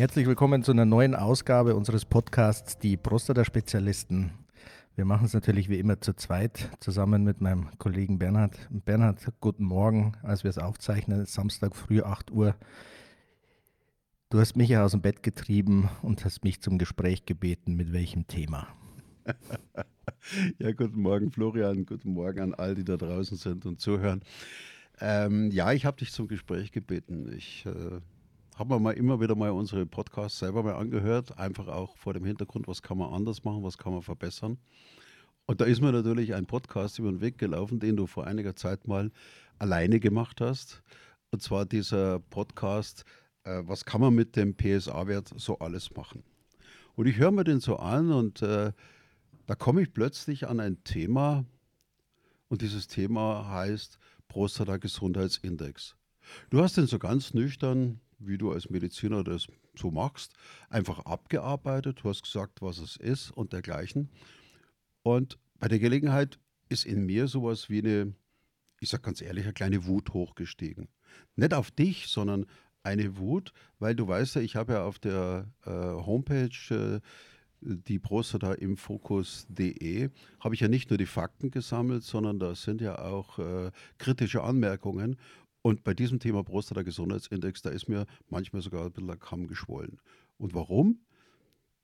Herzlich willkommen zu einer neuen Ausgabe unseres Podcasts Die Prostata-Spezialisten. Wir machen es natürlich wie immer zu zweit, zusammen mit meinem Kollegen Bernhard. Bernhard, guten Morgen, als wir es aufzeichnen, Samstag früh 8 Uhr. Du hast mich ja aus dem Bett getrieben und hast mich zum Gespräch gebeten. Mit welchem Thema? ja, guten Morgen, Florian. Guten Morgen an all die da draußen sind und zuhören. Ähm, ja, ich habe dich zum Gespräch gebeten. Ich äh, habe mir mal immer wieder mal unsere Podcasts selber mal angehört, einfach auch vor dem Hintergrund, was kann man anders machen, was kann man verbessern. Und da ist mir natürlich ein Podcast über den Weg gelaufen, den du vor einiger Zeit mal alleine gemacht hast. Und zwar dieser Podcast, äh, was kann man mit dem PSA-Wert so alles machen. Und ich höre mir den so an und äh, da komme ich plötzlich an ein Thema und dieses Thema heißt Prostata Gesundheitsindex. Du hast den so ganz nüchtern wie du als Mediziner das so machst, einfach abgearbeitet. Du hast gesagt, was es ist und dergleichen. Und bei der Gelegenheit ist in mir sowas wie eine, ich sage ganz ehrlich, eine kleine Wut hochgestiegen. Nicht auf dich, sondern eine Wut, weil du weißt ja, ich habe ja auf der äh, Homepage äh, die Prostata im Fokus.de habe ich ja nicht nur die Fakten gesammelt, sondern da sind ja auch äh, kritische Anmerkungen. Und bei diesem Thema Prostata Gesundheitsindex, da ist mir manchmal sogar ein bisschen der Kamm geschwollen. Und warum?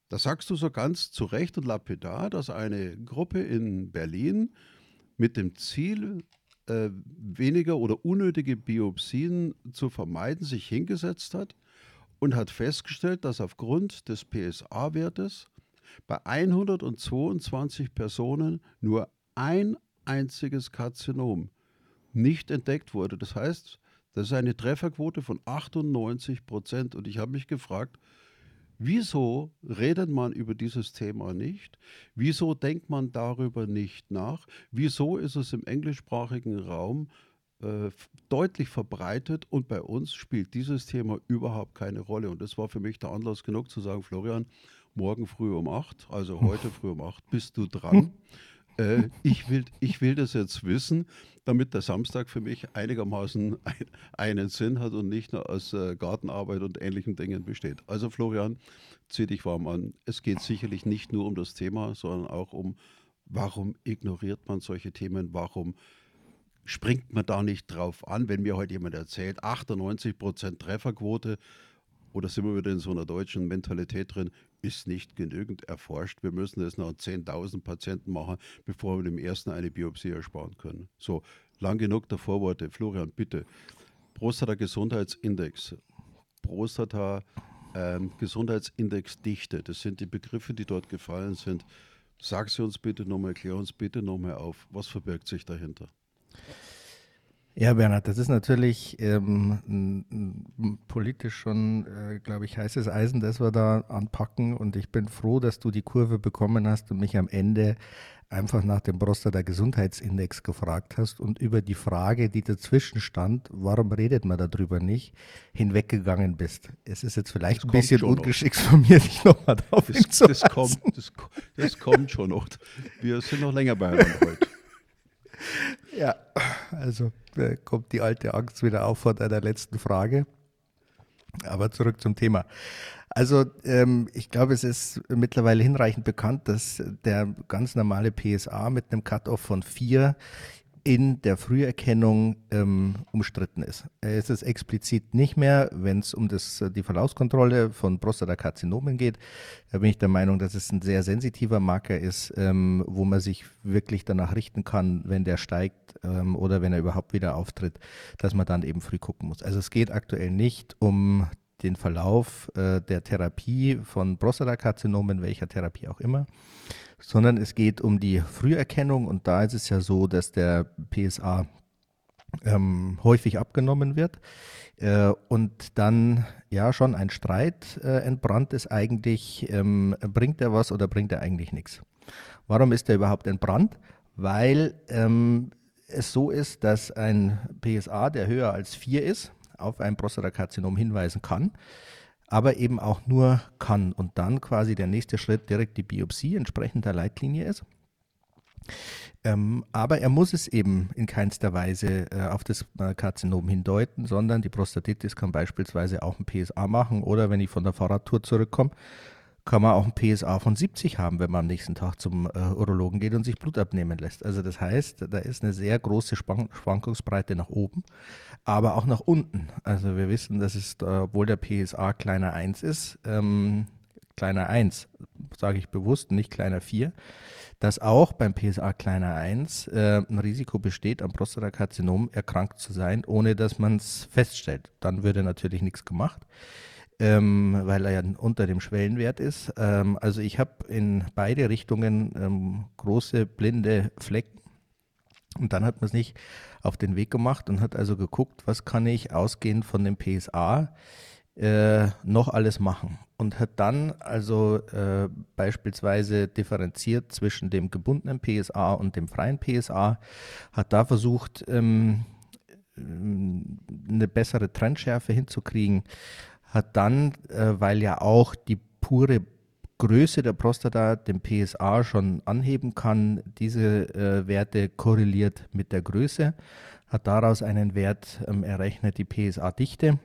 Da sagst du so ganz zu Recht und lapidar, dass eine Gruppe in Berlin mit dem Ziel, äh, weniger oder unnötige Biopsien zu vermeiden, sich hingesetzt hat und hat festgestellt, dass aufgrund des PSA-Wertes bei 122 Personen nur ein einziges Karzinom nicht entdeckt wurde. Das heißt, das ist eine Trefferquote von 98 Prozent. Und ich habe mich gefragt, wieso redet man über dieses Thema nicht? Wieso denkt man darüber nicht nach? Wieso ist es im englischsprachigen Raum äh, deutlich verbreitet und bei uns spielt dieses Thema überhaupt keine Rolle? Und das war für mich der Anlass genug zu sagen, Florian, morgen früh um acht, also heute früh um acht, bist du dran. Äh, ich, will, ich will das jetzt wissen, damit der Samstag für mich einigermaßen ein, einen Sinn hat und nicht nur aus äh, Gartenarbeit und ähnlichen Dingen besteht. Also Florian, zieh dich warm an. Es geht sicherlich nicht nur um das Thema, sondern auch um, warum ignoriert man solche Themen, warum springt man da nicht drauf an, wenn mir heute jemand erzählt, 98% Trefferquote, oder sind wir wieder in so einer deutschen Mentalität drin, ist nicht genügend erforscht. Wir müssen das noch 10.000 Patienten machen, bevor wir dem ersten eine Biopsie ersparen können. So, lang genug der Vorworte. Florian, bitte. Prostata-Gesundheitsindex. Prostata ähm, Gesundheitsindex-Dichte. Das sind die Begriffe, die dort gefallen sind. Sag sie uns bitte nochmal, klär uns bitte nochmal auf. Was verbirgt sich dahinter? Ja, Bernhard, das ist natürlich ähm, politisch schon, äh, glaube ich, heißes Eisen, das wir da anpacken. Und ich bin froh, dass du die Kurve bekommen hast und mich am Ende einfach nach dem Prostata Gesundheitsindex gefragt hast und über die Frage, die dazwischen stand, warum redet man darüber nicht, hinweggegangen bist. Es ist jetzt vielleicht das ein bisschen ungeschickt noch. von mir, dich nochmal darauf das, zu das kommt, das, das kommt schon noch. Wir sind noch länger beieinander heute. Ja, also kommt die alte Angst wieder auf vor deiner letzten Frage. Aber zurück zum Thema. Also ähm, ich glaube, es ist mittlerweile hinreichend bekannt, dass der ganz normale PSA mit einem Cut-off von 4 in der Früherkennung ähm, umstritten ist. Es ist explizit nicht mehr, wenn es um das, die Verlaufskontrolle von Prostatakarzinomen geht. Da bin ich der Meinung, dass es ein sehr sensitiver Marker ist, ähm, wo man sich wirklich danach richten kann, wenn der steigt ähm, oder wenn er überhaupt wieder auftritt, dass man dann eben früh gucken muss. Also es geht aktuell nicht um den Verlauf äh, der Therapie von Prostatakarzinomen, welcher Therapie auch immer, sondern es geht um die Früherkennung und da ist es ja so, dass der PSA ähm, häufig abgenommen wird äh, und dann ja schon ein Streit äh, entbrannt ist eigentlich, ähm, bringt er was oder bringt er eigentlich nichts. Warum ist er überhaupt entbrannt? Weil ähm, es so ist, dass ein PSA, der höher als 4 ist, auf ein Prostatakarzinom hinweisen kann aber eben auch nur kann und dann quasi der nächste Schritt direkt die Biopsie entsprechend der Leitlinie ist. Ähm, aber er muss es eben in keinster Weise äh, auf das äh, Karzinom hindeuten, sondern die Prostatitis kann beispielsweise auch ein PSA machen oder wenn ich von der Fahrradtour zurückkomme, kann man auch ein PSA von 70 haben, wenn man am nächsten Tag zum äh, Urologen geht und sich Blut abnehmen lässt. Also das heißt, da ist eine sehr große Schwank Schwankungsbreite nach oben, aber auch nach unten. Also wir wissen, dass es, obwohl der PSA kleiner 1 ist, ähm, kleiner 1, sage ich bewusst, nicht kleiner 4, dass auch beim PSA kleiner 1 äh, ein Risiko besteht, am Prostatakarzinom erkrankt zu sein, ohne dass man es feststellt. Dann würde natürlich nichts gemacht ähm, weil er ja unter dem Schwellenwert ist. Ähm, also ich habe in beide Richtungen ähm, große blinde Flecken. Und dann hat man sich auf den Weg gemacht und hat also geguckt, was kann ich ausgehend von dem PSA äh, noch alles machen. Und hat dann also äh, beispielsweise differenziert zwischen dem gebundenen PSA und dem freien PSA, hat da versucht, ähm, eine bessere Trendschärfe hinzukriegen, hat dann, äh, weil ja auch die pure Größe der Prostata den PSA schon anheben kann, diese äh, Werte korreliert mit der Größe, hat daraus einen Wert ähm, errechnet, die PSA-Dichte.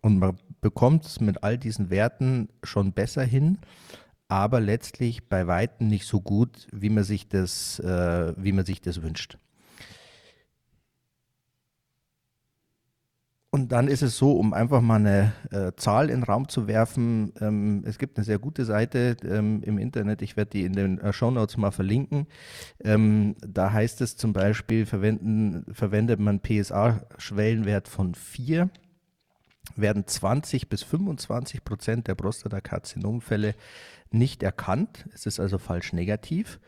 Und man bekommt es mit all diesen Werten schon besser hin, aber letztlich bei weitem nicht so gut, wie man sich das, äh, wie man sich das wünscht. Und dann ist es so, um einfach mal eine äh, Zahl in den Raum zu werfen, ähm, es gibt eine sehr gute Seite ähm, im Internet, ich werde die in den äh, Show Notes mal verlinken. Ähm, da heißt es zum Beispiel, verwendet man PSA-Schwellenwert von 4, werden 20 bis 25 Prozent der Prostatakarzinomfälle nicht erkannt. Es ist also falsch negativ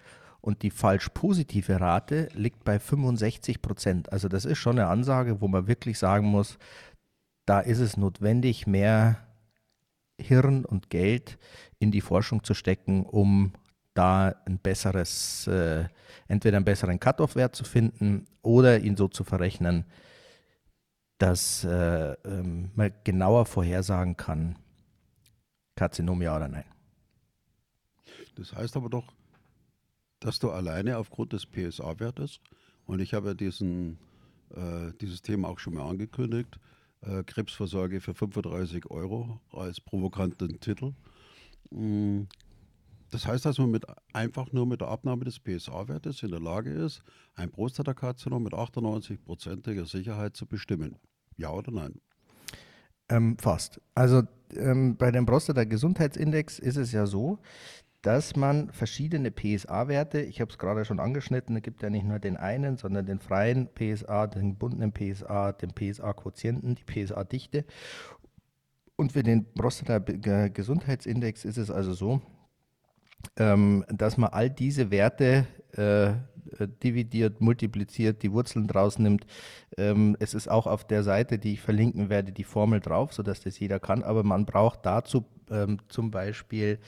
und die falsch positive Rate liegt bei 65 Prozent. Also das ist schon eine Ansage, wo man wirklich sagen muss, da ist es notwendig, mehr Hirn und Geld in die Forschung zu stecken, um da ein besseres, äh, entweder einen besseren Cut-off-Wert zu finden oder ihn so zu verrechnen, dass äh, ähm, man genauer vorhersagen kann, Karzinom ja oder nein. Das heißt aber doch, dass du alleine aufgrund des PSA-Wertes, und ich habe ja diesen, äh, dieses Thema auch schon mal angekündigt, äh, Krebsvorsorge für 35 Euro als provokanten Titel. Mm, das heißt, dass man mit, einfach nur mit der Abnahme des PSA-Wertes in der Lage ist, ein Prostatakarzinom mit 98-prozentiger Sicherheit zu bestimmen. Ja oder nein? Ähm, fast. Also ähm, bei dem Prostata-Gesundheitsindex ist es ja so, dass man verschiedene PSA-Werte, ich habe es gerade schon angeschnitten, es gibt ja nicht nur den einen, sondern den freien PSA, den gebundenen PSA, den PSA-Quotienten, die PSA-Dichte. Und für den Prostata-Gesundheitsindex ist es also so, ähm, dass man all diese Werte äh, dividiert, multipliziert, die Wurzeln draus nimmt. Ähm, es ist auch auf der Seite, die ich verlinken werde, die Formel drauf, sodass das jeder kann. Aber man braucht dazu ähm, zum Beispiel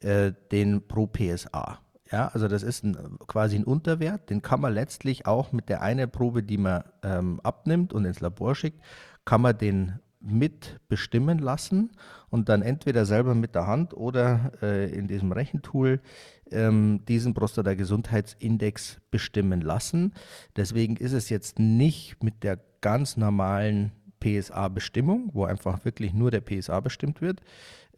äh, den pro PSA. Ja, also das ist ein, quasi ein Unterwert, den kann man letztlich auch mit der einen Probe, die man ähm, abnimmt und ins Labor schickt, kann man den mit bestimmen lassen und dann entweder selber mit der Hand oder äh, in diesem Rechentool ähm, diesen Prostata-Gesundheitsindex bestimmen lassen. Deswegen ist es jetzt nicht mit der ganz normalen PSA-Bestimmung, wo einfach wirklich nur der PSA bestimmt wird,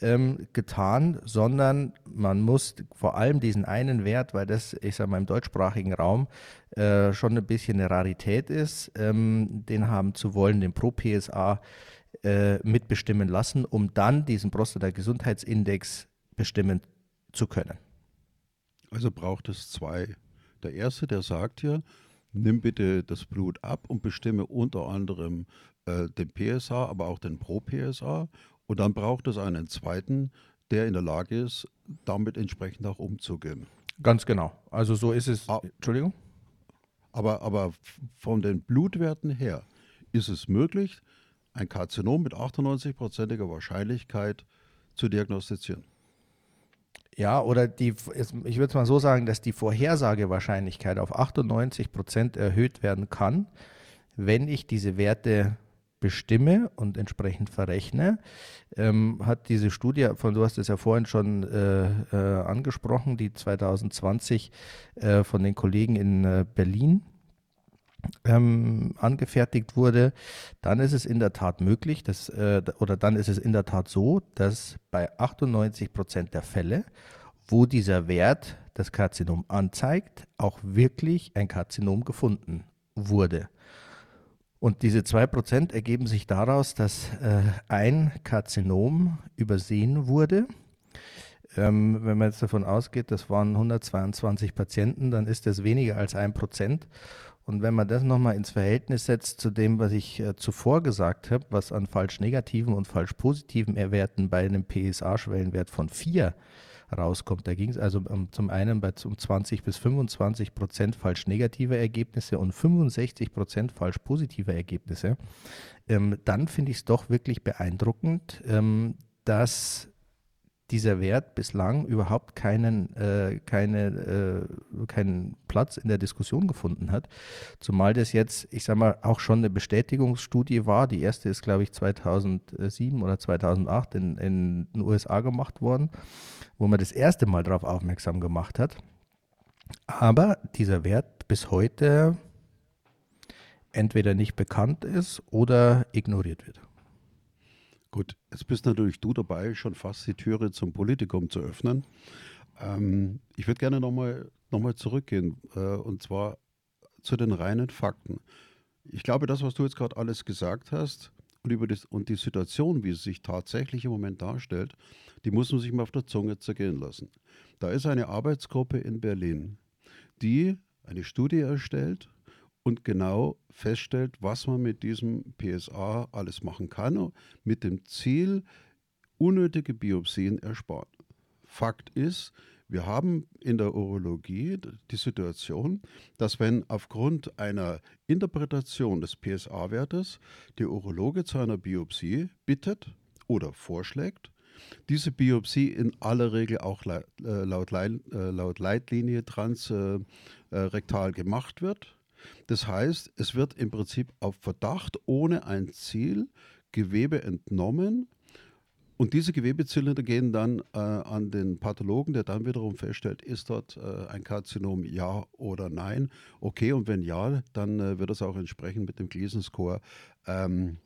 ähm, getan, sondern man muss vor allem diesen einen Wert, weil das, ich sage mal, im deutschsprachigen Raum äh, schon ein bisschen eine Rarität ist, ähm, den haben zu wollen, den Pro-PSA äh, mitbestimmen lassen, um dann diesen Prostata-Gesundheitsindex bestimmen zu können. Also braucht es zwei. Der erste, der sagt ja, nimm bitte das Blut ab und bestimme unter anderem äh, den PSA, aber auch den Pro-PSA und dann braucht es einen zweiten, der in der Lage ist, damit entsprechend auch umzugehen. Ganz genau. Also so ist es. Ah, Entschuldigung. Aber, aber von den Blutwerten her ist es möglich, ein Karzinom mit 98-prozentiger Wahrscheinlichkeit zu diagnostizieren. Ja, oder die, ich würde es mal so sagen, dass die Vorhersagewahrscheinlichkeit auf 98 Prozent erhöht werden kann, wenn ich diese Werte bestimme und entsprechend verrechne, ähm, hat diese Studie, von du hast es ja vorhin schon äh, äh, angesprochen, die 2020 äh, von den Kollegen in äh, Berlin ähm, angefertigt wurde, dann ist es in der Tat möglich, dass, äh, oder dann ist es in der Tat so, dass bei 98 Prozent der Fälle, wo dieser Wert das Karzinom anzeigt, auch wirklich ein Karzinom gefunden wurde. Und diese 2% ergeben sich daraus, dass äh, ein Karzinom übersehen wurde. Ähm, wenn man jetzt davon ausgeht, das waren 122 Patienten, dann ist das weniger als ein Prozent. Und wenn man das nochmal ins Verhältnis setzt zu dem, was ich äh, zuvor gesagt habe, was an falsch negativen und falsch positiven Erwerten bei einem PSA-Schwellenwert von 4 rauskommt. Da ging es also um, zum einen bei um 20 bis 25 Prozent falsch negative Ergebnisse und 65 Prozent falsch positive Ergebnisse. Ähm, dann finde ich es doch wirklich beeindruckend, ähm, dass dieser Wert bislang überhaupt keinen, äh, keine, äh, keinen Platz in der Diskussion gefunden hat. Zumal das jetzt, ich sage mal, auch schon eine Bestätigungsstudie war. Die erste ist, glaube ich, 2007 oder 2008 in, in den USA gemacht worden wo man das erste Mal darauf aufmerksam gemacht hat. Aber dieser Wert bis heute entweder nicht bekannt ist oder ignoriert wird. Gut, jetzt bist natürlich du dabei, schon fast die Türe zum Politikum zu öffnen. Ähm, ich würde gerne nochmal noch mal zurückgehen äh, und zwar zu den reinen Fakten. Ich glaube, das, was du jetzt gerade alles gesagt hast und, über das, und die Situation, wie sie sich tatsächlich im Moment darstellt, die muss man sich mal auf der Zunge zergehen lassen. Da ist eine Arbeitsgruppe in Berlin, die eine Studie erstellt und genau feststellt, was man mit diesem PSA alles machen kann, mit dem Ziel, unnötige Biopsien ersparen. Fakt ist, wir haben in der Urologie die Situation, dass wenn aufgrund einer Interpretation des PSA-Wertes der Urologe zu einer Biopsie bittet oder vorschlägt, diese Biopsie in aller Regel auch äh, äh, laut Leitlinie transrektal gemacht wird. Das heißt, es wird im Prinzip auf Verdacht ohne ein Ziel Gewebe entnommen. Und diese Gewebezylinder gehen dann äh, an den Pathologen, der dann wiederum feststellt, ist dort äh, ein Karzinom ja oder nein. Okay, und wenn ja, dann äh, wird es auch entsprechend mit dem Gleason-Score ähm,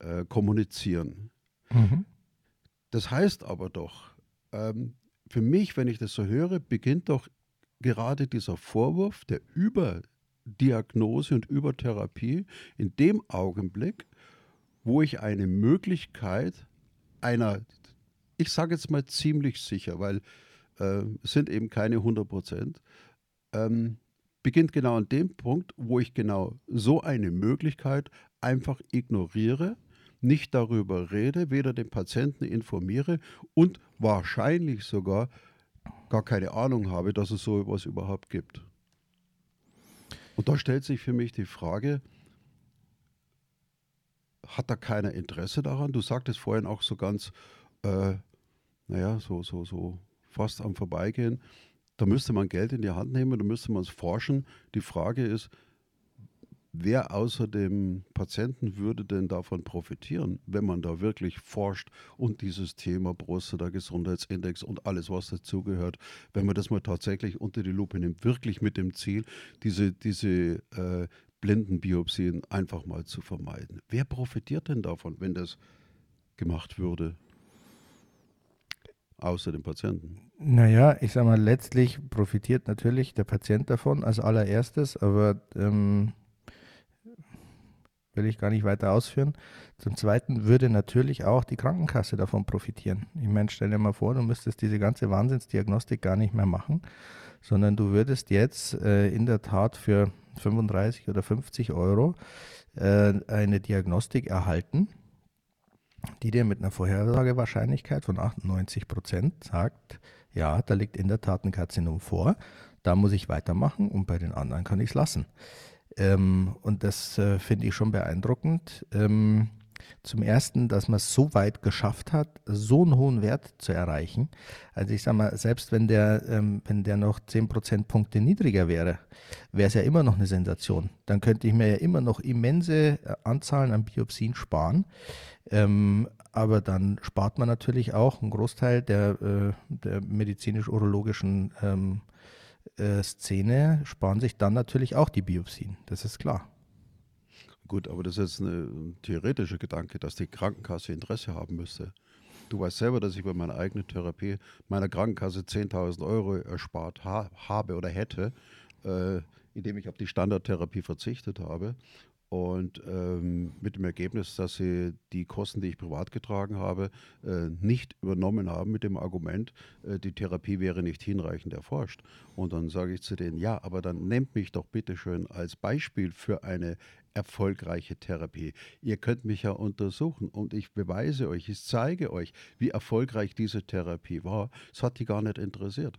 äh, kommunizieren. Mhm. Das heißt aber doch, ähm, für mich, wenn ich das so höre, beginnt doch gerade dieser Vorwurf der Überdiagnose und Übertherapie in dem Augenblick, wo ich eine Möglichkeit einer, ich sage jetzt mal ziemlich sicher, weil äh, es sind eben keine 100 Prozent, ähm, beginnt genau an dem Punkt, wo ich genau so eine Möglichkeit einfach ignoriere nicht darüber rede, weder den Patienten informiere und wahrscheinlich sogar gar keine Ahnung habe, dass es so etwas überhaupt gibt. Und da stellt sich für mich die Frage, hat da keiner Interesse daran? Du sagtest vorhin auch so ganz, äh, naja, so, so, so fast am Vorbeigehen, da müsste man Geld in die Hand nehmen, da müsste man es forschen. Die Frage ist, Wer außer dem Patienten würde denn davon profitieren, wenn man da wirklich forscht und dieses Thema Prostata, Gesundheitsindex und alles, was dazugehört, wenn man das mal tatsächlich unter die Lupe nimmt, wirklich mit dem Ziel, diese, diese äh, Blindenbiopsien einfach mal zu vermeiden. Wer profitiert denn davon, wenn das gemacht würde? Außer dem Patienten. Naja, ich sage mal, letztlich profitiert natürlich der Patient davon als allererstes, aber ähm, will ich gar nicht weiter ausführen. Zum Zweiten würde natürlich auch die Krankenkasse davon profitieren. Ich meine, stell dir mal vor, du müsstest diese ganze Wahnsinnsdiagnostik gar nicht mehr machen, sondern du würdest jetzt äh, in der Tat für 35 oder 50 Euro äh, eine Diagnostik erhalten, die dir mit einer Vorhersagewahrscheinlichkeit von 98 Prozent sagt, ja, da liegt in der Tat ein Karzinom vor, da muss ich weitermachen und bei den anderen kann ich es lassen. Ähm, und das äh, finde ich schon beeindruckend. Ähm, Zum Ersten, dass man es so weit geschafft hat, so einen hohen Wert zu erreichen. Also ich sage mal, selbst wenn der, ähm, wenn der noch 10 Prozentpunkte niedriger wäre, wäre es ja immer noch eine Sensation. Dann könnte ich mir ja immer noch immense äh, Anzahlen an Biopsien sparen. Ähm, aber dann spart man natürlich auch einen Großteil der, äh, der medizinisch-urologischen ähm, äh, Szene, sparen sich dann natürlich auch die Biopsien. Das ist klar. Gut, aber das ist ein theoretischer Gedanke, dass die Krankenkasse Interesse haben müsste. Du weißt selber, dass ich bei meiner eigenen Therapie meiner Krankenkasse 10.000 Euro erspart ha habe oder hätte, äh, indem ich auf die Standardtherapie verzichtet habe. Und ähm, mit dem Ergebnis, dass sie die Kosten, die ich privat getragen habe, äh, nicht übernommen haben mit dem Argument, äh, die Therapie wäre nicht hinreichend erforscht. Und dann sage ich zu denen, ja, aber dann nehmt mich doch bitte schön als Beispiel für eine erfolgreiche Therapie. Ihr könnt mich ja untersuchen und ich beweise euch, ich zeige euch, wie erfolgreich diese Therapie war. Es hat die gar nicht interessiert.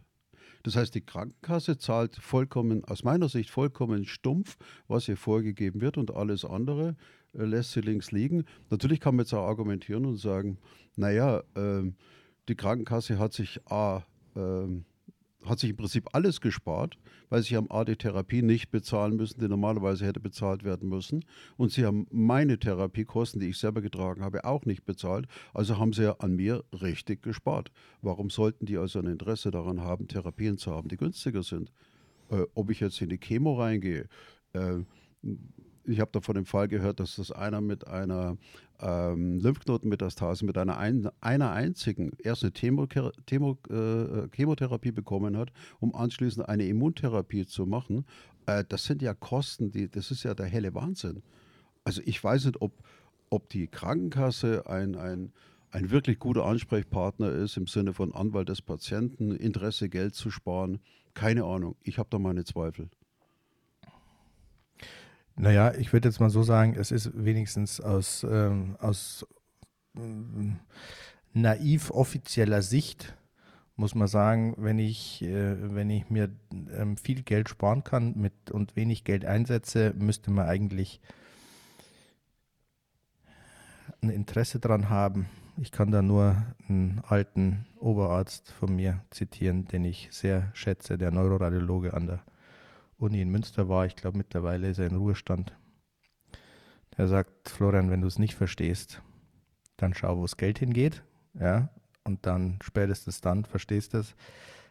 Das heißt, die Krankenkasse zahlt vollkommen, aus meiner Sicht vollkommen stumpf, was ihr vorgegeben wird und alles andere äh, lässt sie links liegen. Natürlich kann man jetzt auch argumentieren und sagen, naja, äh, die Krankenkasse hat sich A, äh, hat sich im Prinzip alles gespart, weil sie haben A die Therapie nicht bezahlen müssen, die normalerweise hätte bezahlt werden müssen. Und sie haben meine Therapiekosten, die ich selber getragen habe, auch nicht bezahlt. Also haben sie ja an mir richtig gespart. Warum sollten die also ein Interesse daran haben, Therapien zu haben, die günstiger sind? Äh, ob ich jetzt in die Chemo reingehe, äh, ich habe da von dem Fall gehört, dass das einer mit einer ähm, Lymphknotenmetastase, mit einer, ein, einer einzigen erst eine Chemo, Chemo, äh, Chemotherapie bekommen hat, um anschließend eine Immuntherapie zu machen. Äh, das sind ja Kosten, die, das ist ja der helle Wahnsinn. Also ich weiß nicht, ob, ob die Krankenkasse ein, ein, ein wirklich guter Ansprechpartner ist im Sinne von Anwalt des Patienten, Interesse, Geld zu sparen. Keine Ahnung. Ich habe da meine Zweifel. Naja, ich würde jetzt mal so sagen, es ist wenigstens aus, ähm, aus ähm, naiv offizieller Sicht, muss man sagen, wenn ich, äh, wenn ich mir ähm, viel Geld sparen kann mit, und wenig Geld einsetze, müsste man eigentlich ein Interesse daran haben. Ich kann da nur einen alten Oberarzt von mir zitieren, den ich sehr schätze, der Neuroradiologe an der Uni in Münster war. Ich glaube, mittlerweile ist er in Ruhestand. Der sagt, Florian, wenn du es nicht verstehst, dann schau, wo das Geld hingeht. Ja, und dann spätestens dann verstehst du es.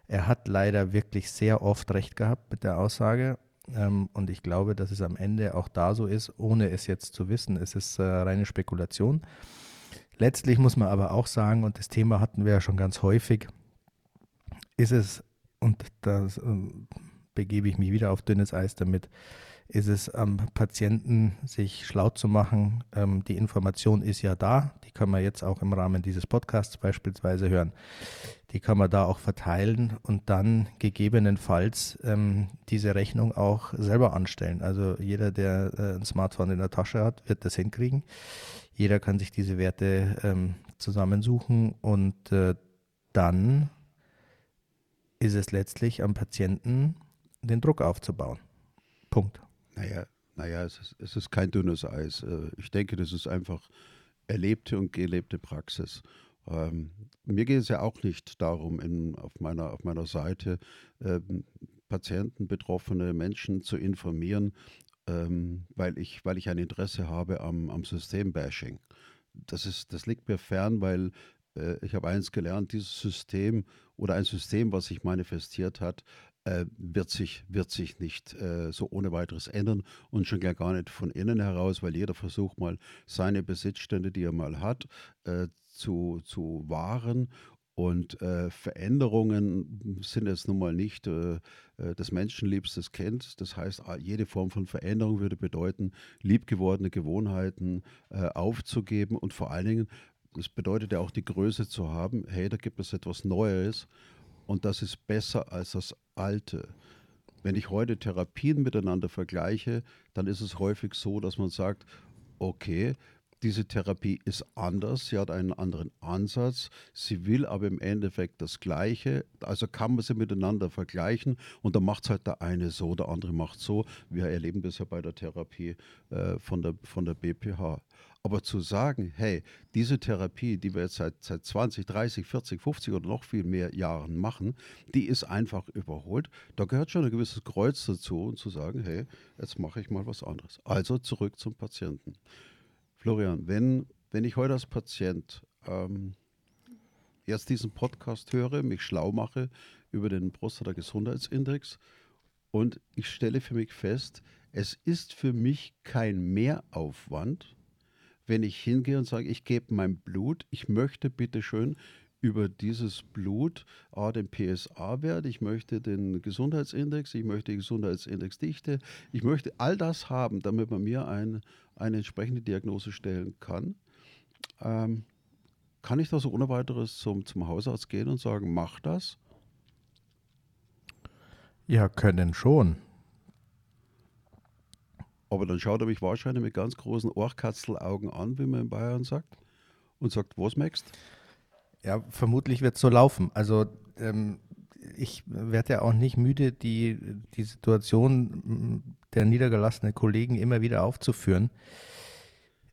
Er hat leider wirklich sehr oft recht gehabt mit der Aussage. Ähm, und ich glaube, dass es am Ende auch da so ist, ohne es jetzt zu wissen. Es ist äh, reine Spekulation. Letztlich muss man aber auch sagen, und das Thema hatten wir ja schon ganz häufig, ist es, und das äh, begebe ich mich wieder auf dünnes Eis damit, ist es am Patienten, sich schlau zu machen. Ähm, die Information ist ja da, die kann man jetzt auch im Rahmen dieses Podcasts beispielsweise hören. Die kann man da auch verteilen und dann gegebenenfalls ähm, diese Rechnung auch selber anstellen. Also jeder, der äh, ein Smartphone in der Tasche hat, wird das hinkriegen. Jeder kann sich diese Werte ähm, zusammensuchen und äh, dann ist es letztlich am Patienten den Druck aufzubauen. Punkt. Naja, naja es, ist, es ist kein dünnes Eis. Äh, ich denke, das ist einfach erlebte und gelebte Praxis. Ähm, mir geht es ja auch nicht darum, in, auf, meiner, auf meiner Seite ähm, Patienten, betroffene Menschen zu informieren, ähm, weil, ich, weil ich ein Interesse habe am, am Systembashing. Das, das liegt mir fern, weil äh, ich habe eins gelernt, dieses System oder ein System, was sich manifestiert hat, wird, sich, wird sich nicht äh, so ohne weiteres ändern und schon gar nicht von innen heraus, weil jeder versucht mal seine Besitzstände, die er mal hat, äh, zu, zu wahren und äh, Veränderungen sind jetzt nun mal nicht äh, äh das menschenliebstes Kind. Das heißt, jede Form von Veränderung würde bedeuten, liebgewordene Gewohnheiten äh, aufzugeben und vor allen Dingen, das bedeutet ja auch die Größe zu haben, hey, da gibt es etwas Neues und das ist besser als das Alte. Wenn ich heute Therapien miteinander vergleiche, dann ist es häufig so, dass man sagt, okay, diese Therapie ist anders, sie hat einen anderen Ansatz, sie will aber im Endeffekt das Gleiche. Also kann man sie miteinander vergleichen und dann macht es halt der eine so, der andere macht so. Wir erleben das ja bei der Therapie äh, von, der, von der BPH. Aber zu sagen, hey, diese Therapie, die wir jetzt seit, seit 20, 30, 40, 50 oder noch viel mehr Jahren machen, die ist einfach überholt. Da gehört schon ein gewisses Kreuz dazu und zu sagen, hey, jetzt mache ich mal was anderes. Also zurück zum Patienten. Florian, wenn, wenn ich heute als Patient ähm, jetzt diesen Podcast höre, mich schlau mache über den Prostata-Gesundheitsindex und ich stelle für mich fest, es ist für mich kein Mehraufwand, wenn ich hingehe und sage, ich gebe mein Blut, ich möchte bitte schön über dieses Blut A, den PSA-Wert, ich möchte den Gesundheitsindex, ich möchte die Gesundheitsindexdichte, ich möchte all das haben, damit man mir ein, eine entsprechende Diagnose stellen kann. Ähm, kann ich da so ohne weiteres zum, zum Hausarzt gehen und sagen, mach das? Ja, können schon. Aber dann schaut er mich wahrscheinlich mit ganz großen Ohrkatzelaugen an, wie man in Bayern sagt, und sagt, was möchtest Ja, vermutlich wird es so laufen. Also ähm, ich werde ja auch nicht müde, die, die Situation der niedergelassenen Kollegen immer wieder aufzuführen.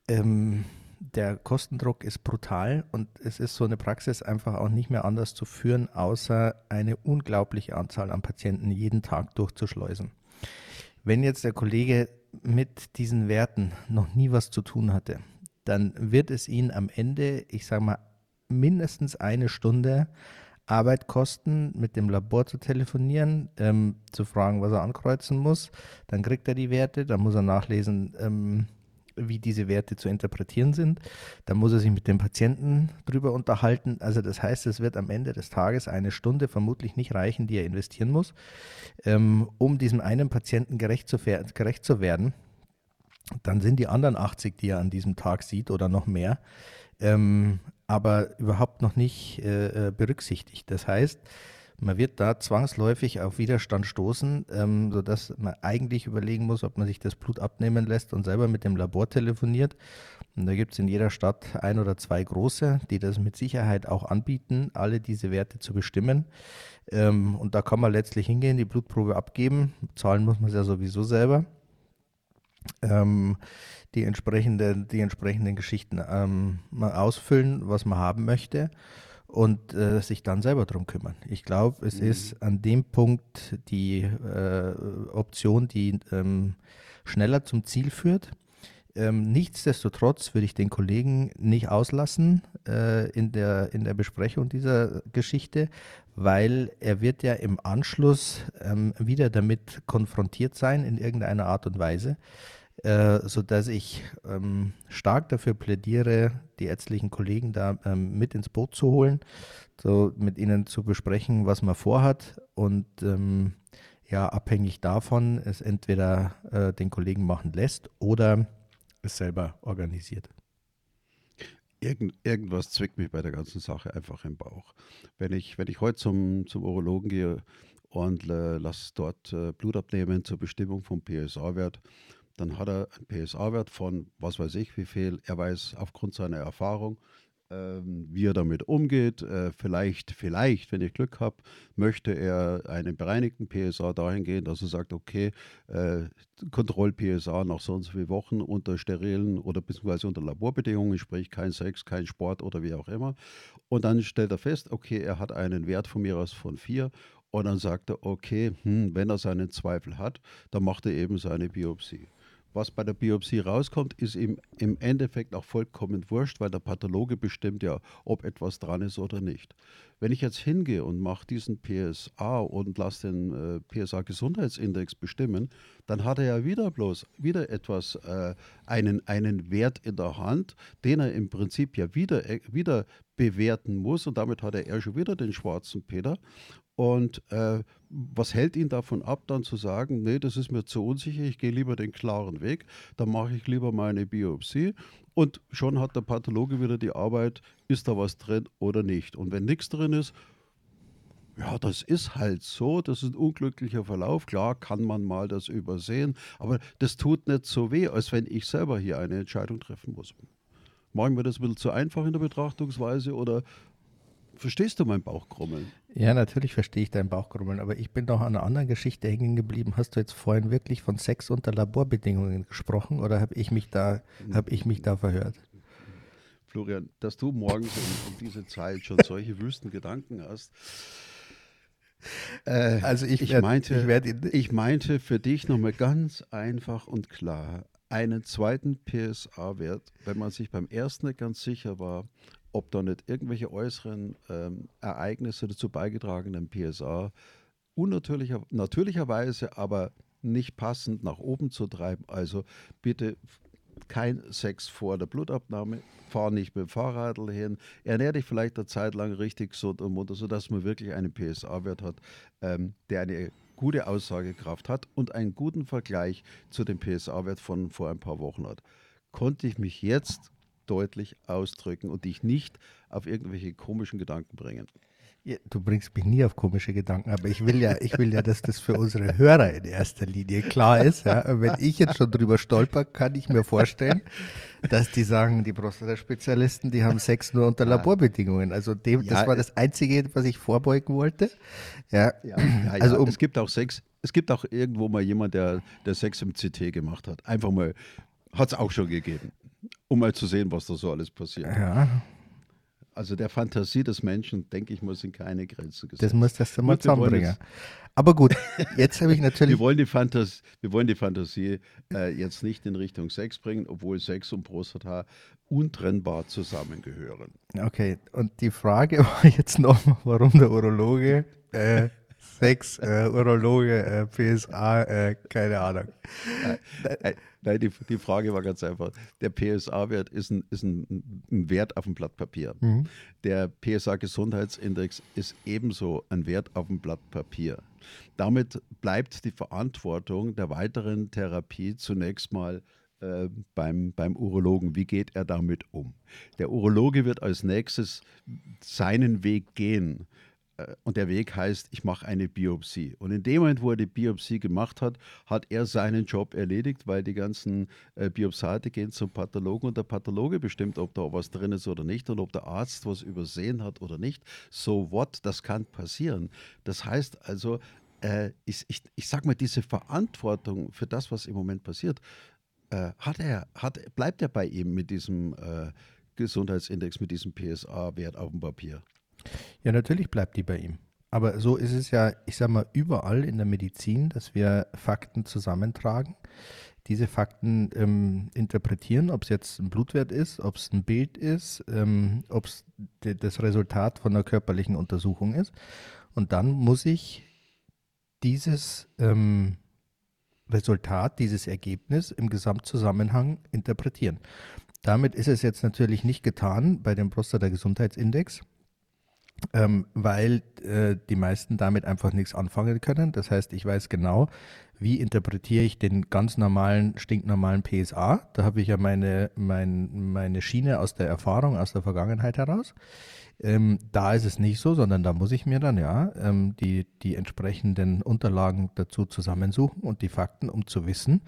Ähm, der Kostendruck ist brutal und es ist so eine Praxis einfach auch nicht mehr anders zu führen, außer eine unglaubliche Anzahl an Patienten jeden Tag durchzuschleusen. Wenn jetzt der Kollege mit diesen Werten noch nie was zu tun hatte, dann wird es ihn am Ende, ich sage mal, mindestens eine Stunde Arbeit kosten, mit dem Labor zu telefonieren, ähm, zu fragen, was er ankreuzen muss. Dann kriegt er die Werte, dann muss er nachlesen, ähm, wie diese Werte zu interpretieren sind. Dann muss er sich mit dem Patienten drüber unterhalten. Also das heißt, es wird am Ende des Tages eine Stunde vermutlich nicht reichen, die er investieren muss, ähm, um diesem einen Patienten gerecht zu, gerecht zu werden. Dann sind die anderen 80, die er an diesem Tag sieht oder noch mehr, ähm, aber überhaupt noch nicht äh, äh, berücksichtigt. Das heißt, man wird da zwangsläufig auf Widerstand stoßen, ähm, sodass man eigentlich überlegen muss, ob man sich das Blut abnehmen lässt und selber mit dem Labor telefoniert. Und da gibt es in jeder Stadt ein oder zwei große, die das mit Sicherheit auch anbieten, alle diese Werte zu bestimmen. Ähm, und da kann man letztlich hingehen, die Blutprobe abgeben. Zahlen muss man es ja sowieso selber. Ähm, die, entsprechende, die entsprechenden Geschichten ähm, ausfüllen, was man haben möchte und äh, sich dann selber darum kümmern. Ich glaube, es mhm. ist an dem Punkt die äh, Option, die ähm, schneller zum Ziel führt. Ähm, nichtsdestotrotz würde ich den Kollegen nicht auslassen äh, in, der, in der Besprechung dieser Geschichte, weil er wird ja im Anschluss ähm, wieder damit konfrontiert sein in irgendeiner Art und Weise äh, sodass ich ähm, stark dafür plädiere, die ärztlichen Kollegen da ähm, mit ins Boot zu holen, so mit ihnen zu besprechen, was man vorhat und ähm, ja, abhängig davon es entweder äh, den Kollegen machen lässt oder es selber organisiert. Irgend, irgendwas zwickt mich bei der ganzen Sache einfach im Bauch. Wenn ich, wenn ich heute zum, zum Urologen gehe und äh, lasse dort äh, Blut abnehmen zur Bestimmung vom PSA-Wert, dann hat er einen PSA-Wert von was weiß ich wie viel. Er weiß aufgrund seiner Erfahrung, wie er damit umgeht. Äh, vielleicht, vielleicht, wenn ich Glück habe, möchte er einen bereinigten PSA dahingehend, dass er sagt, okay, äh, Kontroll-PSA nach so und so vielen Wochen unter sterilen oder beziehungsweise unter Laborbedingungen, sprich kein Sex, kein Sport oder wie auch immer. Und dann stellt er fest, okay, er hat einen Wert von mir aus von 4 und dann sagt er, okay, hm, wenn er seinen Zweifel hat, dann macht er eben seine Biopsie was bei der Biopsie rauskommt, ist ihm im Endeffekt auch vollkommen wurscht, weil der Pathologe bestimmt ja, ob etwas dran ist oder nicht. Wenn ich jetzt hingehe und mache diesen PSA und lasse den äh, PSA-Gesundheitsindex bestimmen, dann hat er ja wieder bloß wieder etwas, äh, einen, einen Wert in der Hand, den er im Prinzip ja wieder, äh, wieder bewerten muss und damit hat er schon wieder den schwarzen Peter. Und äh, was hält ihn davon ab, dann zu sagen, nee, das ist mir zu unsicher, ich gehe lieber den klaren Weg, dann mache ich lieber meine Biopsie. Und schon hat der Pathologe wieder die Arbeit, ist da was drin oder nicht. Und wenn nichts drin ist, ja, das ist halt so, das ist ein unglücklicher Verlauf. Klar kann man mal das übersehen, aber das tut nicht so weh, als wenn ich selber hier eine Entscheidung treffen muss. Machen wir das ein bisschen zu einfach in der Betrachtungsweise oder verstehst du mein Bauchkrummeln? Ja, natürlich verstehe ich dein Bauchkrummeln, aber ich bin doch an einer anderen Geschichte hängen geblieben. Hast du jetzt vorhin wirklich von Sex unter Laborbedingungen gesprochen oder habe ich mich da, habe ich mich da verhört? Florian, dass du morgens um, um diese Zeit schon solche wüsten Gedanken hast. Äh, also ich, ich werd, meinte, ich, werd, ich meinte für dich nochmal ganz einfach und klar einen zweiten PSA-Wert, wenn man sich beim ersten nicht ganz sicher war, ob da nicht irgendwelche äußeren ähm, Ereignisse dazu beigetragen haben, PSA unnatürlicher, natürlicherweise, aber nicht passend nach oben zu treiben. Also bitte kein Sex vor der Blutabnahme, fahr nicht mit dem Fahrrad hin, ernähr dich vielleicht eine Zeit lang richtig gesund und munter, sodass man wirklich einen PSA-Wert hat, ähm, der eine gute Aussagekraft hat und einen guten Vergleich zu dem PSA-Wert von vor ein paar Wochen hat. Konnte ich mich jetzt deutlich ausdrücken und dich nicht auf irgendwelche komischen Gedanken bringen. Ja, du bringst mich nie auf komische Gedanken, aber ich will ja, ich will ja, dass das für unsere Hörer in erster Linie klar ist. Ja. Wenn ich jetzt schon drüber stolper, kann ich mir vorstellen, dass die sagen, die Prostata-Spezialisten, die haben Sex nur unter Laborbedingungen. Also dem, ja, das war das Einzige, was ich vorbeugen wollte. Ja, ja, also um, es gibt auch Sex. Es gibt auch irgendwo mal jemand, der, der Sex im CT gemacht hat. Einfach mal, hat es auch schon gegeben, um mal zu sehen, was da so alles passiert. Ja. Also der Fantasie des Menschen, denke ich mal, sind keine Grenzen gesetzt. Das muss das mal zusammenbringen. Aber gut, jetzt habe ich natürlich. wir, wollen die Fantasie, wir wollen die Fantasie äh, jetzt nicht in Richtung Sex bringen, obwohl Sex und Prostata untrennbar zusammengehören. Okay, und die Frage war jetzt noch, warum der Urologe äh, Sex, äh, Urologe, äh, PSA, äh, keine Ahnung. Nein, die, die Frage war ganz einfach. Der PSA-Wert ist, ein, ist ein, ein, Wert auf dem Blatt Papier. Mhm. Der PSA-Gesundheitsindex ist ebenso ein Wert auf dem Blatt Papier. Damit bleibt die Verantwortung der weiteren Therapie zunächst mal äh, beim, beim Urologen. Wie geht er damit um? Der Urologe wird als nächstes seinen Weg gehen. Äh, und der Weg heißt, ich mache eine Biopsie. Und in dem Moment, wo er die Biopsie gemacht hat, hat er seinen Job erledigt, weil die ganzen äh, Biopsate gehen zum Pathologen und der Pathologe bestimmt, ob da was drin ist oder nicht und ob der Arzt was übersehen hat oder nicht. So what, das kann passieren. Das heißt also, äh, ich, ich, ich sage mal, diese Verantwortung für das, was im Moment passiert, äh, hat er, hat, bleibt er bei ihm mit diesem äh, Gesundheitsindex, mit diesem PSA-Wert auf dem Papier? Ja, natürlich bleibt die bei ihm. Aber so ist es ja, ich sag mal, überall in der Medizin, dass wir Fakten zusammentragen, diese Fakten ähm, interpretieren, ob es jetzt ein Blutwert ist, ob es ein Bild ist, ähm, ob es das Resultat von einer körperlichen Untersuchung ist. Und dann muss ich dieses ähm, Resultat, dieses Ergebnis im Gesamtzusammenhang interpretieren. Damit ist es jetzt natürlich nicht getan bei dem Prostata-Gesundheitsindex ähm, weil äh, die meisten damit einfach nichts anfangen können. Das heißt, ich weiß genau, wie interpretiere ich den ganz normalen, stinknormalen PSA. Da habe ich ja meine, mein, meine Schiene aus der Erfahrung, aus der Vergangenheit heraus. Ähm, da ist es nicht so, sondern da muss ich mir dann ja ähm, die, die entsprechenden Unterlagen dazu zusammensuchen und die Fakten, um zu wissen,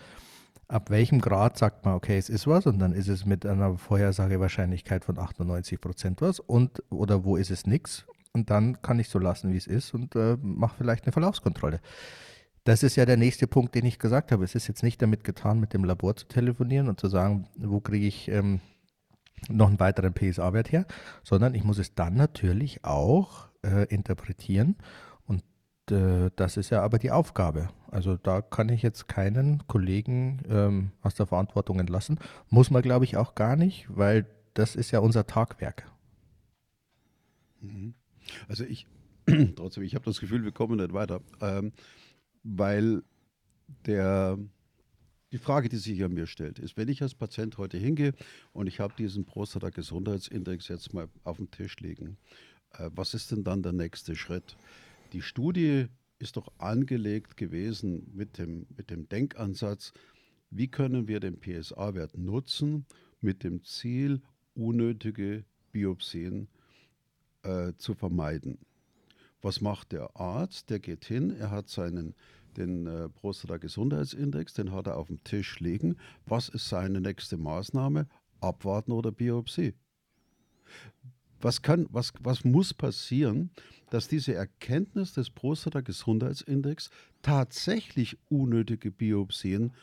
ab welchem Grad sagt man, okay, es ist was und dann ist es mit einer Vorhersagewahrscheinlichkeit von 98 Prozent was und oder wo ist es nichts und dann kann ich so lassen, wie es ist und äh, mache vielleicht eine Verlaufskontrolle. Das ist ja der nächste Punkt, den ich gesagt habe. Es ist jetzt nicht damit getan, mit dem Labor zu telefonieren und zu sagen, wo kriege ich ähm, noch einen weiteren PSA-Wert her, sondern ich muss es dann natürlich auch äh, interpretieren äh, das ist ja aber die Aufgabe. Also da kann ich jetzt keinen Kollegen ähm, aus der Verantwortung entlassen. Muss man, glaube ich, auch gar nicht, weil das ist ja unser Tagwerk. Mhm. Also ich, trotzdem, ich habe das Gefühl, wir kommen nicht weiter, ähm, weil der, die Frage, die sich an mir stellt, ist, wenn ich als Patient heute hingehe und ich habe diesen Prostata-Gesundheitsindex jetzt mal auf dem Tisch liegen, äh, was ist denn dann der nächste Schritt? Die Studie ist doch angelegt gewesen mit dem, mit dem Denkansatz, wie können wir den PSA-Wert nutzen mit dem Ziel, unnötige Biopsien äh, zu vermeiden. Was macht der Arzt? Der geht hin, er hat seinen den äh, Prostata-Gesundheitsindex, den hat er auf dem Tisch liegen. Was ist seine nächste Maßnahme? abwarten oder Biopsie. Was, kann, was, was muss passieren, dass diese Erkenntnis des Prostata-Gesundheitsindex tatsächlich unnötige Biopsien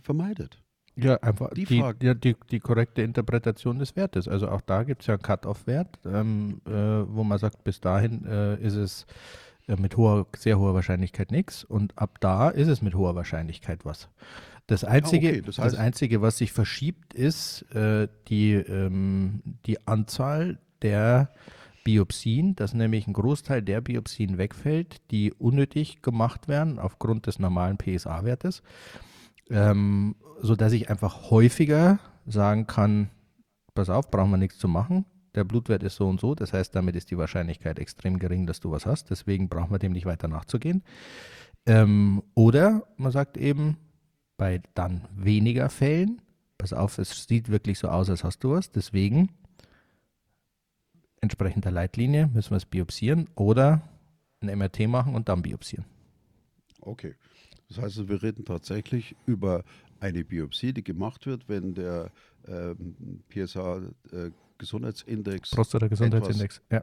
vermeidet? Ja, einfach die, die, ja, die, die, korrekte Interpretation des Wertes. Also auch da gibt es ja einen Cut-off-Wert, ähm, äh, wo man sagt, bis dahin äh, ist es äh, mit hoher, sehr hoher Wahrscheinlichkeit nichts und ab da ist es mit hoher Wahrscheinlichkeit was. Das Einzige, ja, okay. das, heißt, das, Einzige was sich verschiebt, ist äh, die, ähm, die Anzahl der Biopsien, dass nämlich ein Großteil der Biopsien wegfällt, die unnötig gemacht werden aufgrund des normalen PSA-Wertes ähm, sodass ich einfach häufiger sagen kann, pass auf, brauchen wir nichts zu machen. Der Blutwert ist so und so, das heißt, damit ist die Wahrscheinlichkeit extrem gering, dass du was hast. Deswegen brauchen wir dem nicht weiter nachzugehen. Ähm, oder man sagt eben, bei dann weniger Fällen, pass auf, es sieht wirklich so aus, als hast du was. Deswegen, entsprechend der Leitlinie, müssen wir es biopsieren oder ein MRT machen und dann biopsieren. Okay. Das heißt, wir reden tatsächlich über eine Biopsie, die gemacht wird, wenn der ähm, PSA-Gesundheitsindex. Äh, Prostata-Gesundheitsindex, ja.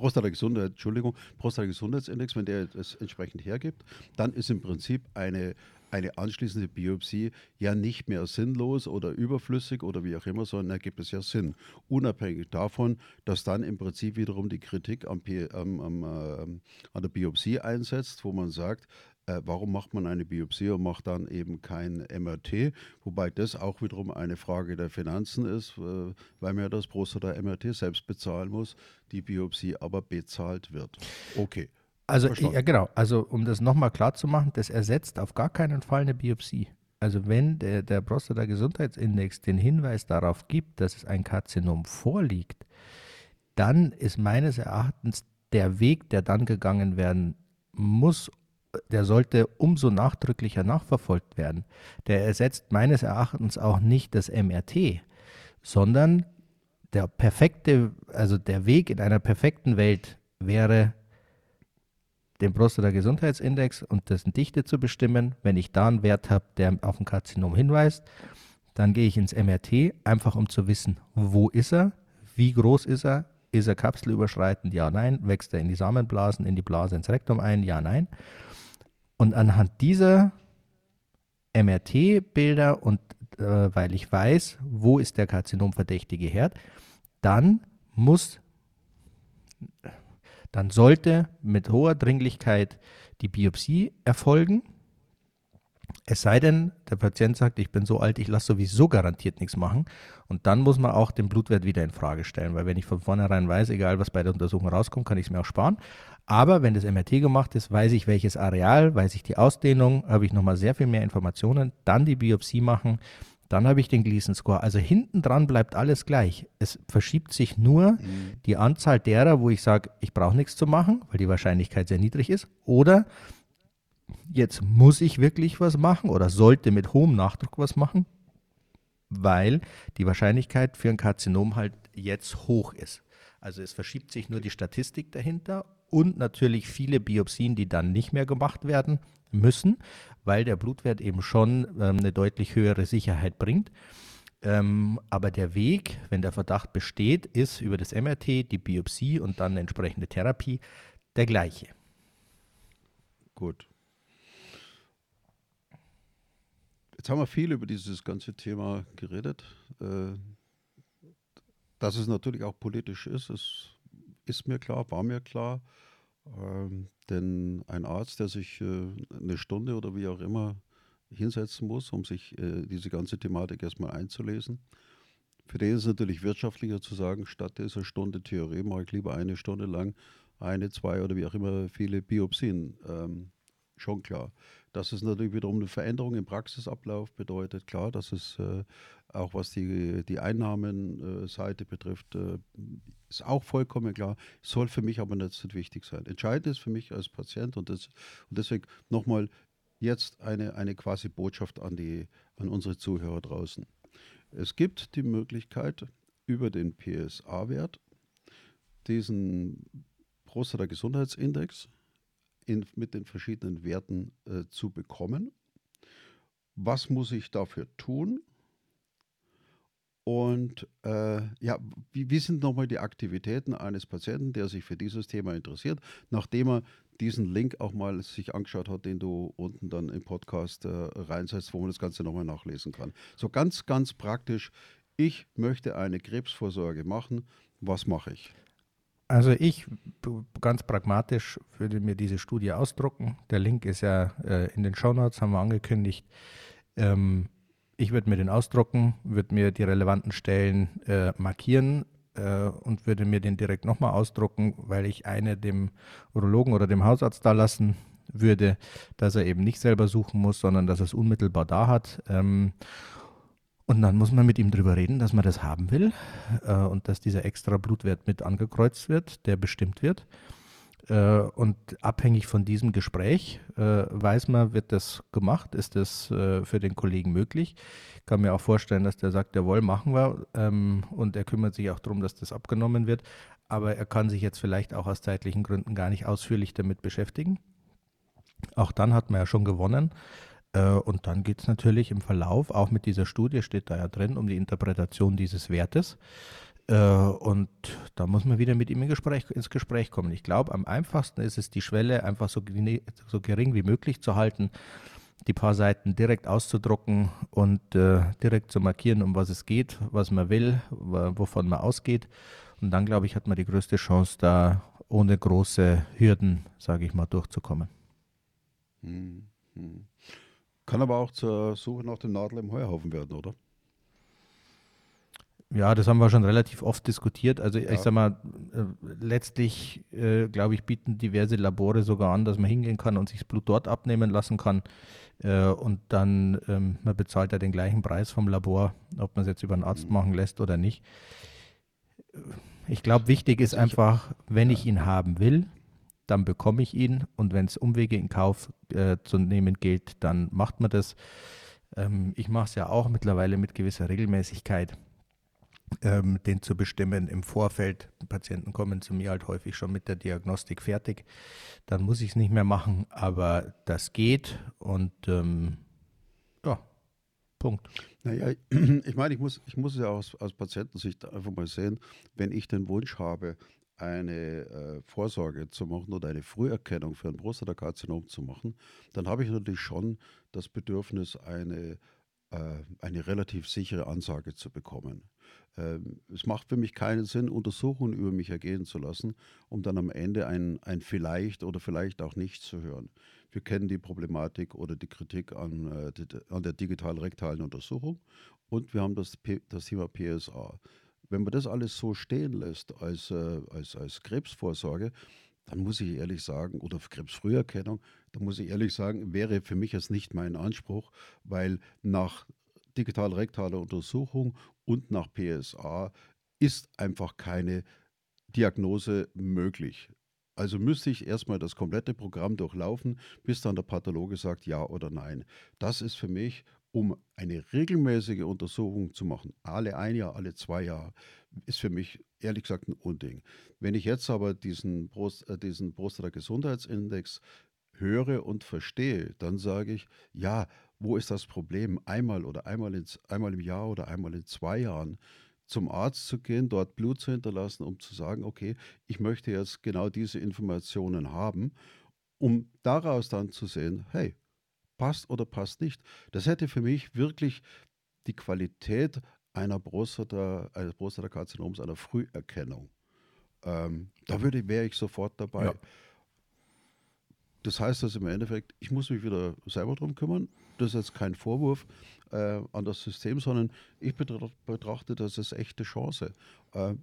Prostata-Gesundheit, Entschuldigung, Prostata-Gesundheitsindex, wenn der es entsprechend hergibt, dann ist im Prinzip eine eine anschließende Biopsie ja nicht mehr sinnlos oder überflüssig oder wie auch immer, sondern ergibt es ja Sinn. Unabhängig davon, dass dann im Prinzip wiederum die Kritik am, am, am, äh, an der Biopsie einsetzt, wo man sagt, äh, warum macht man eine Biopsie und macht dann eben kein MRT? Wobei das auch wiederum eine Frage der Finanzen ist, äh, weil man ja das Prostata-MRT selbst bezahlen muss, die Biopsie aber bezahlt wird. Okay. Also, ja, genau. Also, um das nochmal klar zu machen, das ersetzt auf gar keinen Fall eine Biopsie. Also, wenn der, der Prostata-Gesundheitsindex den Hinweis darauf gibt, dass es ein Karzinom vorliegt, dann ist meines Erachtens der Weg, der dann gegangen werden muss, der sollte umso nachdrücklicher nachverfolgt werden. Der ersetzt meines Erachtens auch nicht das MRT, sondern der perfekte, also der Weg in einer perfekten Welt wäre, den Prostata-Gesundheitsindex und dessen Dichte zu bestimmen. Wenn ich da einen Wert habe, der auf ein Karzinom hinweist, dann gehe ich ins MRT, einfach um zu wissen, wo ist er, wie groß ist er, ist er kapselüberschreitend, ja, nein, wächst er in die Samenblasen, in die Blase, ins Rektum ein, ja, nein. Und anhand dieser MRT-Bilder und äh, weil ich weiß, wo ist der karzinomverdächtige Herd, dann muss, dann sollte mit hoher Dringlichkeit die Biopsie erfolgen. Es sei denn, der Patient sagt, ich bin so alt, ich lasse sowieso garantiert nichts machen. Und dann muss man auch den Blutwert wieder in Frage stellen, weil wenn ich von vornherein weiß, egal was bei der Untersuchung rauskommt, kann ich es mir auch sparen. Aber wenn das MRT gemacht ist, weiß ich, welches Areal, weiß ich die Ausdehnung, habe ich nochmal sehr viel mehr Informationen, dann die Biopsie machen, dann habe ich den Gleason Score. Also hinten dran bleibt alles gleich. Es verschiebt sich nur mhm. die Anzahl derer, wo ich sage, ich brauche nichts zu machen, weil die Wahrscheinlichkeit sehr niedrig ist, oder jetzt muss ich wirklich was machen oder sollte mit hohem Nachdruck was machen, weil die Wahrscheinlichkeit für ein Karzinom halt jetzt hoch ist. Also es verschiebt sich nur die Statistik dahinter und natürlich viele Biopsien, die dann nicht mehr gemacht werden müssen, weil der Blutwert eben schon ähm, eine deutlich höhere Sicherheit bringt. Ähm, aber der Weg, wenn der Verdacht besteht, ist über das MRT, die Biopsie und dann eine entsprechende Therapie der gleiche. Gut. Jetzt haben wir viel über dieses ganze Thema geredet. Äh, dass es natürlich auch politisch ist, ist, ist mir klar, war mir klar. Ähm, denn ein Arzt, der sich äh, eine Stunde oder wie auch immer hinsetzen muss, um sich äh, diese ganze Thematik erstmal einzulesen, für den ist es natürlich wirtschaftlicher zu sagen, statt dieser Stunde Theorie mache ich lieber eine Stunde lang eine, zwei oder wie auch immer viele Biopsien. Ähm, schon klar. Dass es natürlich wiederum eine Veränderung im Praxisablauf bedeutet, klar, dass es äh, auch was die, die Einnahmenseite betrifft, äh, ist auch vollkommen klar, soll für mich aber nicht so wichtig sein. Entscheidend ist für mich als Patient und, das, und deswegen nochmal jetzt eine, eine quasi Botschaft an, die, an unsere Zuhörer draußen. Es gibt die Möglichkeit, über den PSA-Wert diesen Prostata-Gesundheitsindex in, mit den verschiedenen Werten äh, zu bekommen. Was muss ich dafür tun? Und äh, ja, wie, wie sind nochmal die Aktivitäten eines Patienten, der sich für dieses Thema interessiert, nachdem er diesen Link auch mal sich angeschaut hat, den du unten dann im Podcast äh, reinsetzt, wo man das Ganze nochmal nachlesen kann. So ganz, ganz praktisch, ich möchte eine Krebsvorsorge machen, was mache ich? Also ich ganz pragmatisch würde mir diese Studie ausdrucken. Der Link ist ja äh, in den Shownotes, haben wir angekündigt. Ähm, ich würde mir den ausdrucken, würde mir die relevanten Stellen äh, markieren äh, und würde mir den direkt nochmal ausdrucken, weil ich eine dem Urologen oder dem Hausarzt da lassen würde, dass er eben nicht selber suchen muss, sondern dass er es unmittelbar da hat. Ähm, und dann muss man mit ihm darüber reden, dass man das haben will äh, und dass dieser extra Blutwert mit angekreuzt wird, der bestimmt wird. Äh, und abhängig von diesem Gespräch äh, weiß man, wird das gemacht, ist das äh, für den Kollegen möglich. Ich kann mir auch vorstellen, dass der sagt, jawohl, machen wir. Ähm, und er kümmert sich auch darum, dass das abgenommen wird. Aber er kann sich jetzt vielleicht auch aus zeitlichen Gründen gar nicht ausführlich damit beschäftigen. Auch dann hat man ja schon gewonnen. Äh, und dann geht es natürlich im Verlauf, auch mit dieser Studie steht da ja drin, um die Interpretation dieses Wertes. Äh, und da muss man wieder mit ihm ins Gespräch kommen. Ich glaube, am einfachsten ist es, die Schwelle einfach so, so, gering wie möglich zu halten, die paar Seiten direkt auszudrucken und äh, direkt zu markieren, um was es geht, was man will, wovon man ausgeht. Und dann, glaube ich, hat man die größte Chance, da ohne große Hürden, sage ich mal, durchzukommen. Hm, hm. Kann aber auch zur Suche nach dem Nadel im Heuhaufen werden, oder? Ja, das haben wir schon relativ oft diskutiert. Also ja. ich sag mal, äh, letztlich, äh, glaube ich, bieten diverse Labore sogar an, dass man hingehen kann und sich das Blut dort abnehmen lassen kann. Äh, und dann, ähm, man bezahlt ja den gleichen Preis vom Labor, ob man es jetzt über einen Arzt mhm. machen lässt oder nicht. Ich glaube, wichtig ist einfach, wenn ich ihn haben will, dann bekomme ich ihn. Und wenn es Umwege in Kauf äh, zu nehmen gilt, dann macht man das. Ähm, ich mache es ja auch mittlerweile mit gewisser Regelmäßigkeit, ähm, den zu bestimmen im Vorfeld. Patienten kommen zu mir halt häufig schon mit der Diagnostik fertig. Dann muss ich es nicht mehr machen, aber das geht und ähm, ja, Punkt. Naja, ich meine, ich muss, ich muss ja aus, aus Patientensicht einfach mal sehen, wenn ich den Wunsch habe, eine äh, Vorsorge zu machen oder eine Früherkennung für ein Prostatakarzinom zu machen, dann habe ich natürlich schon das Bedürfnis, eine, äh, eine relativ sichere Ansage zu bekommen. Ähm, es macht für mich keinen Sinn, Untersuchungen über mich ergehen zu lassen, um dann am Ende ein, ein vielleicht oder vielleicht auch nicht zu hören. Wir kennen die Problematik oder die Kritik an, äh, die, an der digital-rektalen Untersuchung und wir haben das, das Thema PSA. Wenn man das alles so stehen lässt als, äh, als, als Krebsvorsorge, dann muss ich ehrlich sagen, oder Krebsfrüherkennung, dann muss ich ehrlich sagen, wäre für mich jetzt nicht mein Anspruch, weil nach digital-rektaler Untersuchung und nach PSA ist einfach keine Diagnose möglich. Also müsste ich erstmal das komplette Programm durchlaufen, bis dann der Pathologe sagt ja oder nein. Das ist für mich um eine regelmäßige Untersuchung zu machen, alle ein Jahr, alle zwei Jahre, ist für mich ehrlich gesagt ein Unding. Wenn ich jetzt aber diesen, Brust, äh, diesen Prostata-Gesundheitsindex höre und verstehe, dann sage ich, ja, wo ist das Problem? Einmal oder einmal, ins, einmal im Jahr oder einmal in zwei Jahren zum Arzt zu gehen, dort Blut zu hinterlassen, um zu sagen, okay, ich möchte jetzt genau diese Informationen haben, um daraus dann zu sehen, hey, passt oder passt nicht. Das hätte für mich wirklich die Qualität einer Prostata, eines Prostatakarzinoms, einer Früherkennung. Ähm, da würde, wäre ich sofort dabei. Ja. Das heißt dass im Endeffekt, ich muss mich wieder selber darum kümmern. Das ist jetzt kein Vorwurf äh, an das System, sondern ich betrachte das als echte Chance. Äh,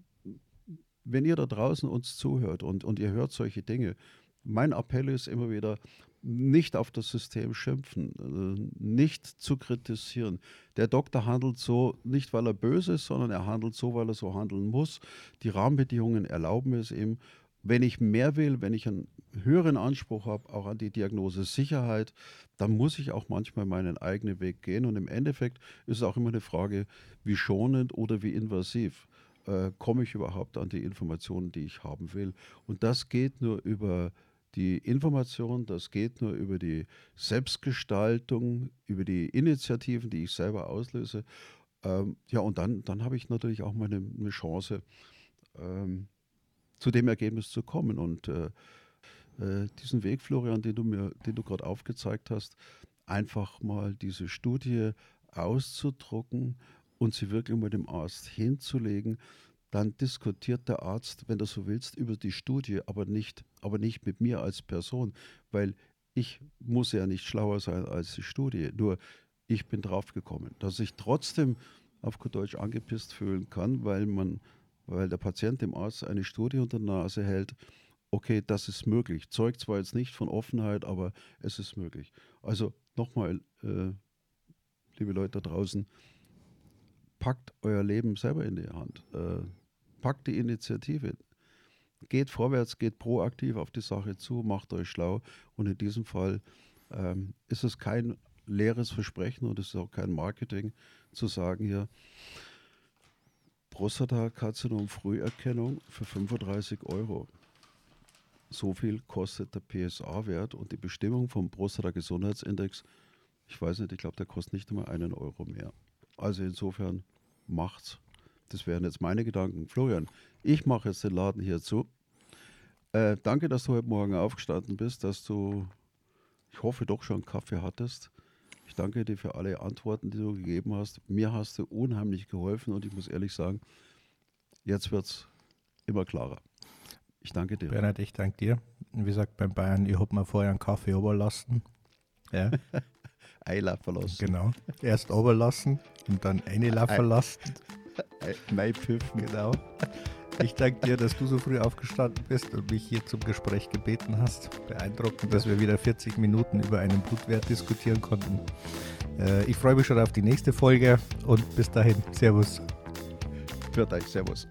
wenn ihr da draußen uns zuhört und, und ihr hört solche Dinge, mein Appell ist immer wieder, nicht auf das System schimpfen, äh, nicht zu kritisieren. Der Doktor handelt so nicht, weil er böse ist, sondern er handelt so, weil er so handeln muss. Die Rahmenbedingungen erlauben es ihm. Wenn ich mehr will, wenn ich einen höheren Anspruch habe, auch an die Diagnose Sicherheit, dann muss ich auch manchmal meinen eigenen Weg gehen. Und im Endeffekt ist es auch immer eine Frage, wie schonend oder wie invasiv äh, komme ich überhaupt an die Informationen, die ich haben will. Und das geht nur über die Information, das geht nur über die Selbstgestaltung, über die Initiativen, die ich selber auslöse. Ähm, ja, und dann, dann habe ich natürlich auch meine eine Chance, ähm, zu dem Ergebnis zu kommen. Und äh, äh, diesen Weg, Florian, den du mir, den du gerade aufgezeigt hast, einfach mal diese Studie auszudrucken und sie wirklich mal dem Arzt hinzulegen, dann diskutiert der Arzt, wenn du so willst, über die Studie, aber nicht, aber nicht mit mir als Person, weil ich muss ja nicht schlauer sein als die Studie. Nur ich bin draufgekommen, dass ich trotzdem auf gut Deutsch angepisst fühlen kann, weil man, weil der Patient dem Arzt eine Studie unter der Nase hält. Okay, das ist möglich. Zeugt zwar jetzt nicht von Offenheit, aber es ist möglich. Also nochmal, äh, liebe Leute da draußen, packt euer Leben selber in die Hand. Äh, packt die Initiative. Geht vorwärts, geht proaktiv auf die Sache zu, macht euch schlau. Und in diesem Fall ähm, ist es kein leeres Versprechen und es ist auch kein Marketing zu sagen hier, Prostatakarzinom Früherkennung für 35 Euro. So viel kostet der PSA-Wert und die Bestimmung vom Prostata-Gesundheitsindex, ich weiß nicht, ich glaube, der kostet nicht einmal einen Euro mehr. Also insofern macht's. Das wären jetzt meine Gedanken. Florian, ich mache jetzt den Laden hier zu. Äh, danke, dass du heute Morgen aufgestanden bist, dass du, ich hoffe, doch schon Kaffee hattest. Ich danke dir für alle Antworten, die du gegeben hast. Mir hast du unheimlich geholfen und ich muss ehrlich sagen, jetzt wird es immer klarer. Ich danke dir. Bernhard, ich danke dir. Wie gesagt, beim Bayern, ich habe mir vorher einen Kaffee oberlassen. Ja. Einlaufen lassen. Genau. Erst oberlassen und dann einlaufen lassen. Mein Pfiffen. Genau. Ich danke dir, dass du so früh aufgestanden bist und mich hier zum Gespräch gebeten hast. Beeindruckend, dass wir wieder 40 Minuten über einen Blutwert diskutieren konnten. Äh, ich freue mich schon auf die nächste Folge und bis dahin, Servus. Für euch, Servus.